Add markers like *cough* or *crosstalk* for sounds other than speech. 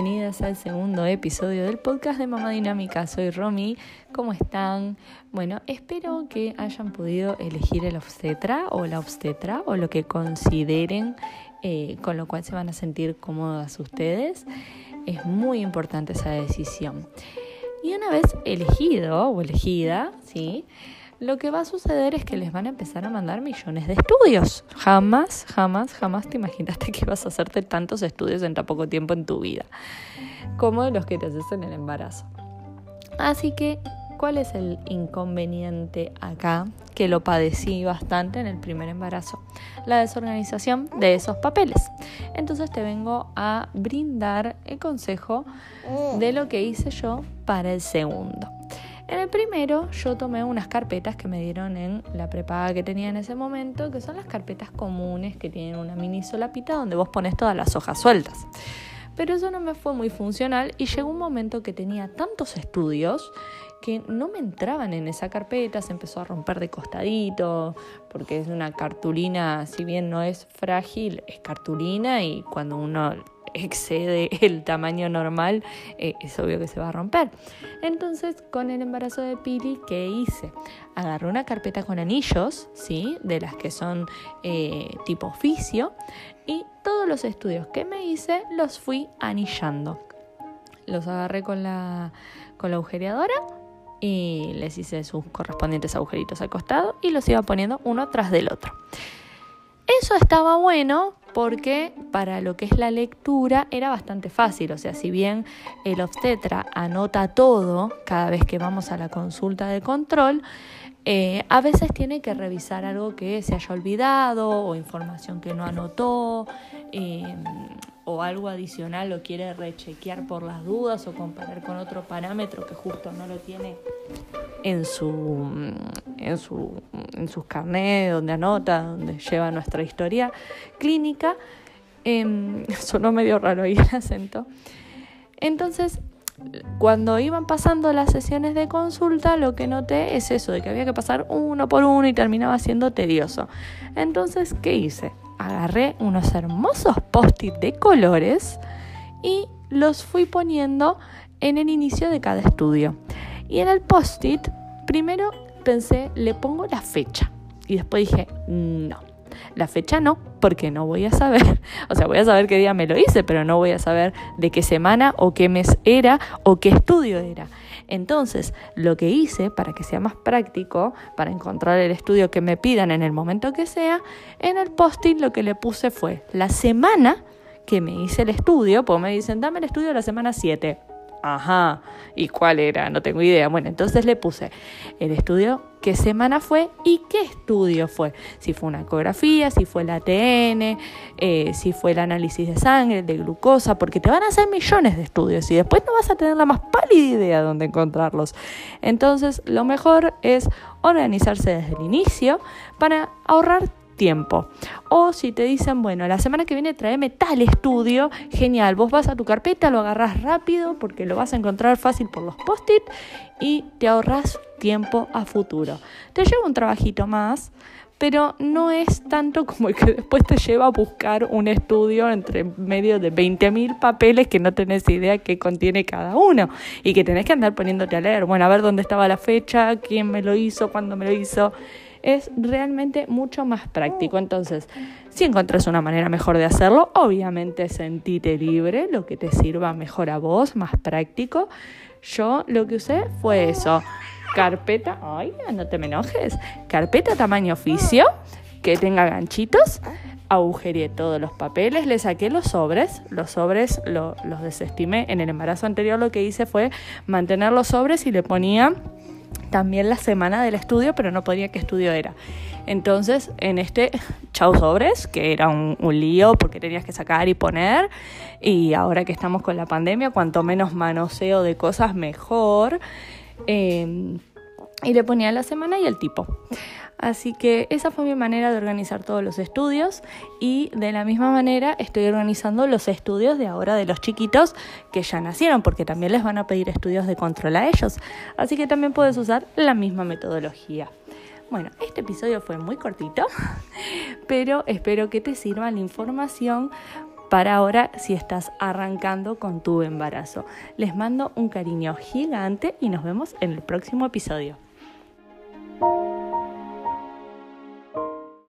Bienvenidas al segundo episodio del podcast de Mamá Dinámica. Soy Romy. ¿Cómo están? Bueno, espero que hayan podido elegir el obstetra o la obstetra o lo que consideren eh, con lo cual se van a sentir cómodas ustedes. Es muy importante esa decisión. Y una vez elegido o elegida, ¿sí? Lo que va a suceder es que les van a empezar a mandar millones de estudios. Jamás, jamás, jamás te imaginaste que vas a hacerte tantos estudios en tan poco tiempo en tu vida, como los que te haces en el embarazo. Así que, ¿cuál es el inconveniente acá? Que lo padecí bastante en el primer embarazo. La desorganización de esos papeles. Entonces te vengo a brindar el consejo de lo que hice yo para el segundo. En el primero yo tomé unas carpetas que me dieron en la prepaga que tenía en ese momento, que son las carpetas comunes que tienen una mini solapita donde vos pones todas las hojas sueltas. Pero eso no me fue muy funcional y llegó un momento que tenía tantos estudios que no me entraban en esa carpeta, se empezó a romper de costadito, porque es una cartulina, si bien no es frágil, es cartulina y cuando uno excede el tamaño normal, eh, es obvio que se va a romper. Entonces, con el embarazo de Pili, ¿qué hice? Agarré una carpeta con anillos, ¿sí? De las que son eh, tipo oficio, y todos los estudios que me hice los fui anillando. Los agarré con la, con la agujereadora y les hice sus correspondientes agujeritos al costado y los iba poniendo uno tras del otro. Eso estaba bueno porque para lo que es la lectura era bastante fácil, o sea, si bien el obstetra anota todo cada vez que vamos a la consulta de control, eh, a veces tiene que revisar algo que se haya olvidado o información que no anotó. Eh, o algo adicional lo quiere rechequear por las dudas o comparar con otro parámetro que justo no lo tiene en su en su en sus carnets donde anota, donde lleva nuestra historia clínica. Eh, *laughs* sonó medio raro ahí el acento. Entonces, cuando iban pasando las sesiones de consulta, lo que noté es eso, de que había que pasar uno por uno y terminaba siendo tedioso. Entonces, ¿qué hice? agarré unos hermosos post-it de colores y los fui poniendo en el inicio de cada estudio. Y en el post-it, primero pensé, le pongo la fecha. Y después dije, no, la fecha no, porque no voy a saber. *laughs* O sea, voy a saber qué día me lo hice, pero no voy a saber de qué semana o qué mes era o qué estudio era. Entonces, lo que hice para que sea más práctico, para encontrar el estudio que me pidan en el momento que sea, en el posting lo que le puse fue la semana que me hice el estudio, pues me dicen, dame el estudio la semana 7. Ajá, ¿y cuál era? No tengo idea. Bueno, entonces le puse el estudio, qué semana fue y qué estudio fue. Si fue una ecografía, si fue el ATN, eh, si fue el análisis de sangre, de glucosa, porque te van a hacer millones de estudios y después no vas a tener la más pálida idea de dónde encontrarlos. Entonces, lo mejor es organizarse desde el inicio para ahorrar tiempo. O si te dicen, bueno, la semana que viene tráeme tal estudio, genial, vos vas a tu carpeta, lo agarras rápido porque lo vas a encontrar fácil por los post-it y te ahorras tiempo a futuro. Te lleva un trabajito más, pero no es tanto como el que después te lleva a buscar un estudio entre medio de 20.000 papeles que no tenés idea qué contiene cada uno y que tenés que andar poniéndote a leer, bueno, a ver dónde estaba la fecha, quién me lo hizo, cuándo me lo hizo es realmente mucho más práctico. Entonces, si encuentras una manera mejor de hacerlo, obviamente sentite libre, lo que te sirva mejor a vos, más práctico. Yo lo que usé fue eso, carpeta, ay, no te me enojes, carpeta tamaño oficio, que tenga ganchitos, agujeré todos los papeles, le saqué los sobres, los sobres los desestimé. En el embarazo anterior lo que hice fue mantener los sobres y le ponía también la semana del estudio, pero no podía qué estudio era. Entonces, en este chau sobres, que era un, lío porque tenías que sacar y poner, y ahora que estamos con la pandemia, cuanto menos manoseo de cosas, mejor. Em, y le ponía la semana y el tipo. Así que esa fue mi manera de organizar todos los estudios y de la misma manera estoy organizando los estudios de ahora de los chiquitos que ya nacieron porque también les van a pedir estudios de control a ellos. Así que también puedes usar la misma metodología. Bueno, este episodio fue muy cortito, *laughs* pero espero que te sirva la información para ahora si estás arrancando con tu embarazo. Les mando un cariño gigante y nos vemos en el próximo episodio.